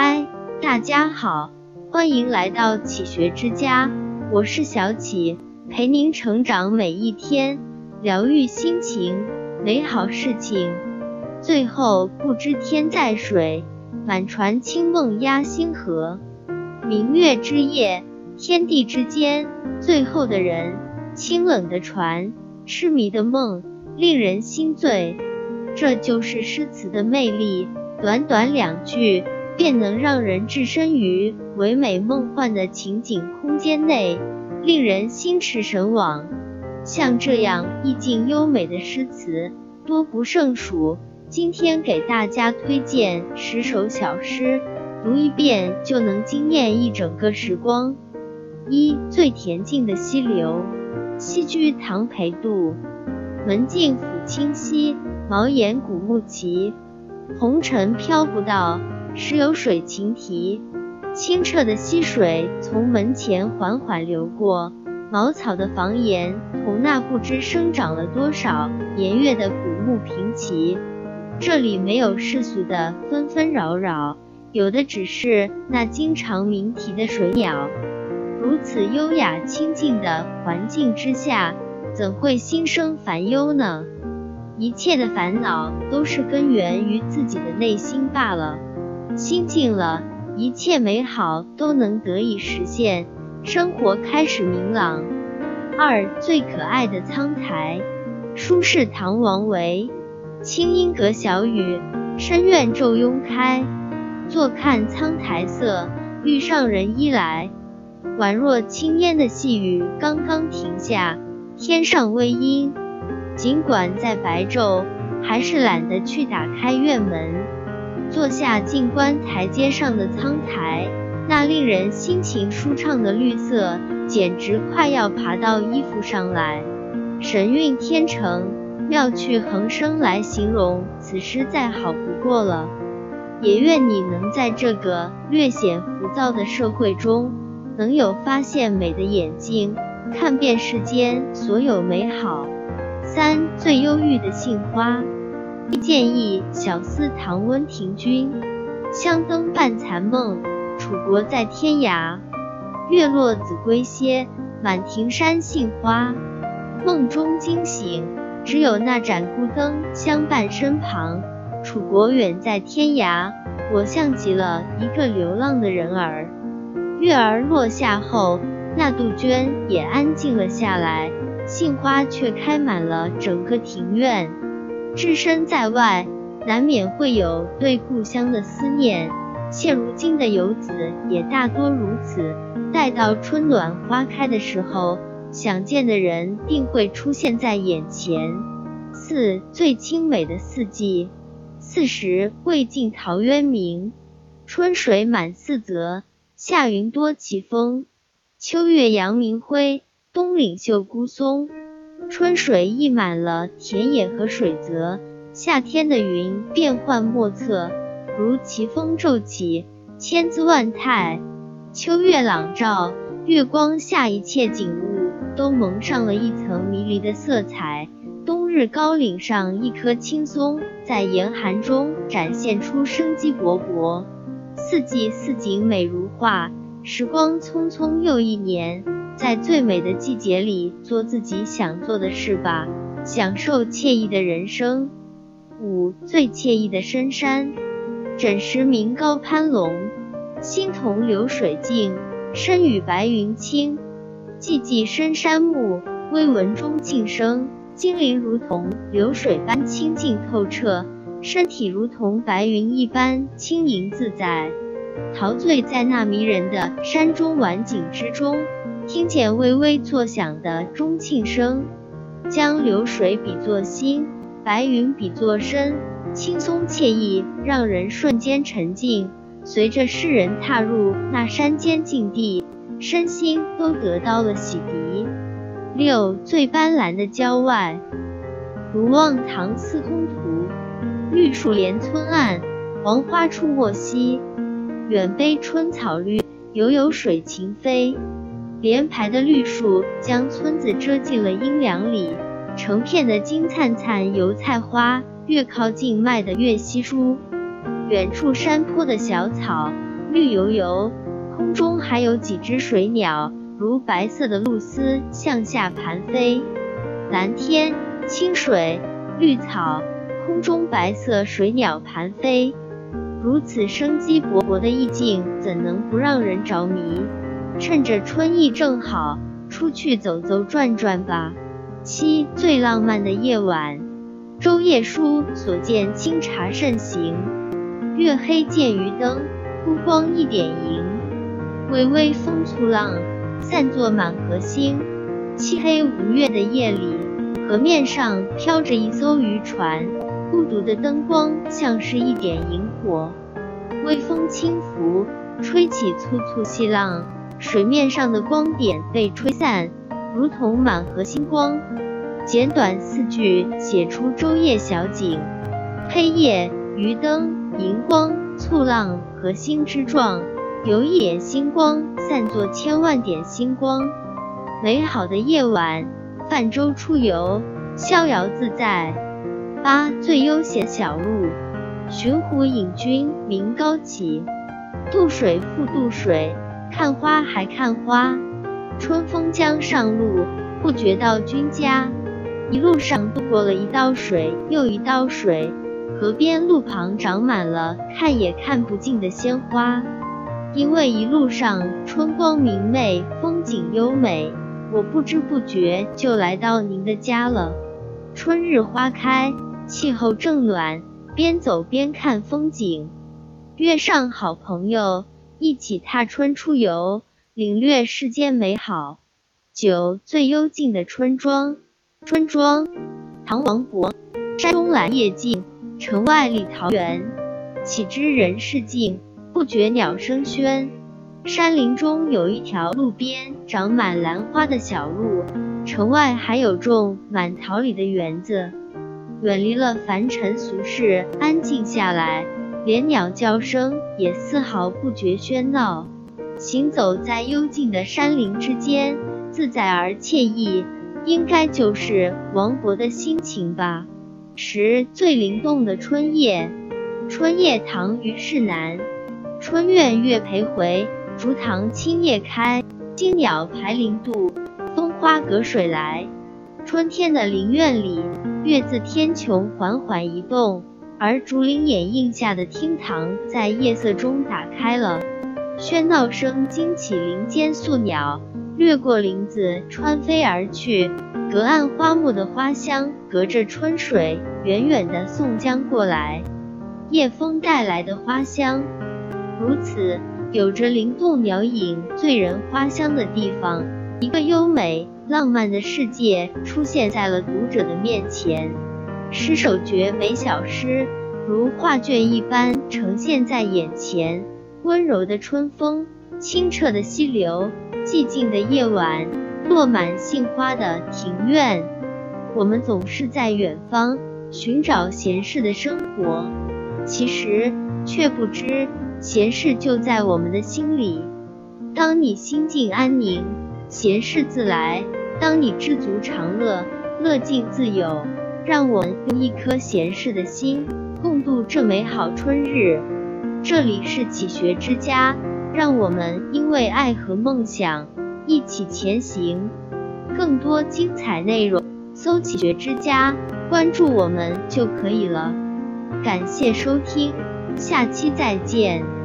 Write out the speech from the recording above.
嗨，大家好，欢迎来到启学之家，我是小启，陪您成长每一天，疗愈心情，美好事情。最后不知天在水，满船清梦压星河。明月之夜，天地之间，最后的人，清冷的船，痴迷的梦，令人心醉。这就是诗词的魅力，短短两句便能让人置身于唯美梦幻的情景空间内，令人心驰神往。像这样意境优美的诗词多不胜数，今天给大家推荐十首小诗，读一遍就能惊艳一整个时光。一最恬静的溪流，栖居唐裴度，门径抚清溪。茅檐古木齐，红尘飘不到，时有水晴啼。清澈的溪水从门前缓缓流过，茅草的房檐同那不知生长了多少年月的古木平齐。这里没有世俗的纷纷扰扰，有的只是那经常鸣啼的水鸟。如此优雅清静的环境之下，怎会心生烦忧呢？一切的烦恼都是根源于自己的内心罢了。心静了，一切美好都能得以实现，生活开始明朗。二最可爱的苍苔，舒适唐王维。清音阁小雨，深院骤拥开。坐看苍苔色，欲上人衣来。宛若轻烟的细雨刚刚停下，天上微阴。尽管在白昼，还是懒得去打开院门，坐下静观台阶上的苍苔，那令人心情舒畅的绿色，简直快要爬到衣服上来，神韵天成，妙趣横生来形容此诗再好不过了。也愿你能在这个略显浮躁的社会中，能有发现美的眼睛，看遍世间所有美好。三最忧郁的杏花，建议小思唐温庭筠。香灯半残梦，楚国在天涯。月落子规歇，满庭山杏花。梦中惊醒，只有那盏孤灯相伴身旁。楚国远在天涯，我像极了一个流浪的人儿。月儿落下后，那杜鹃也安静了下来。杏花却开满了整个庭院。置身在外，难免会有对故乡的思念。现如今的游子也大多如此。待到春暖花开的时候，想见的人定会出现在眼前。四最清美的四季，四时未尽陶渊明。春水满四泽，夏云多奇峰，秋月扬明辉。冬岭秀孤松，春水溢满了田野和水泽，夏天的云变幻莫测，如奇峰骤起，千姿万态。秋月朗照，月光下一切景物都蒙上了一层迷离的色彩。冬日高岭上一棵青松，在严寒中展现出生机勃勃。四季四景美如画，时光匆匆又一年。在最美的季节里，做自己想做的事吧，享受惬意的人生。五最惬意的深山，枕石鸣高攀龙，心同流水静，身与白云清。寂寂深山暮，微闻钟磬声，心灵如同。流水般清净透彻，身体如同白云一般。轻盈自在，陶醉在那迷人的山中晚景之中。听见微微作响的钟磬声，将流水比作心，白云比作身，轻松惬意，让人瞬间沉静。随着诗人踏入那山间境地，身心都得到了洗涤。六最斑斓的郊外，如望唐司空图。绿树连村岸，黄花出没溪。远悲春草绿，犹有水禽飞。连排的绿树将村子遮进了阴凉里，成片的金灿灿油菜花，越靠近卖的越稀疏。远处山坡的小草绿油油，空中还有几只水鸟，如白色的露丝向下盘飞。蓝天、清水、绿草，空中白色水鸟盘飞，如此生机勃勃的意境，怎能不让人着迷？趁着春意正好，出去走走转转吧。七最浪漫的夜晚，周夜书所见清茶盛行，月黑见渔灯，孤光一点萤。微微风簇浪，散作满河星。漆黑无月的夜里，河面上飘着一艘渔船，孤独的灯光像是一点萤火。微风轻拂，吹起簇簇细浪。水面上的光点被吹散，如同满河星光。简短四句写出舟夜小景：黑夜、渔灯、荧光、簇浪和星之状，有一点星光散作千万点星光。美好的夜晚，泛舟出游，逍遥自在。八最悠闲小路，寻湖引君名高起，渡水复渡水。看花还看花，春风江上路，不觉到君家。一路上渡过了一道水又一道水，河边路旁长满了看也看不尽的鲜花。因为一路上春光明媚，风景优美，我不知不觉就来到您的家了。春日花开，气候正暖，边走边看风景，约上好朋友。一起踏春出游，领略世间美好。九最幽静的村庄，村庄，唐王勃。山中兰叶静，城外立桃园。岂知人世静，不觉鸟声喧。山林中有一条路边长满兰花的小路，城外还有种满桃李的园子。远离了凡尘俗世，安静下来。连鸟叫声也丝毫不觉喧闹，行走在幽静的山林之间，自在而惬意，应该就是王勃的心情吧。十最灵动的春夜，春夜唐虞世南。春院月徘回，竹堂青叶开，惊鸟排林渡，风花隔水来。春天的林院里，月自天穹缓缓移动。而竹林掩映下的厅堂在夜色中打开了，喧闹声惊起林间宿鸟，掠过林子穿飞而去。隔岸花木的花香，隔着春水远远的送将过来。夜风带来的花香，如此有着灵动鸟影、醉人花香的地方，一个优美浪漫的世界出现在了读者的面前。诗首绝美小诗，如画卷一般呈现在眼前。温柔的春风，清澈的溪流，寂静的夜晚，落满杏花的庭院。我们总是在远方寻找闲适的生活，其实却不知闲适就在我们的心里。当你心静安宁，闲适自来；当你知足常乐，乐尽自有。让我们用一颗闲适的心，共度这美好春日。这里是启学之家，让我们因为爱和梦想一起前行。更多精彩内容，搜“启学之家”，关注我们就可以了。感谢收听，下期再见。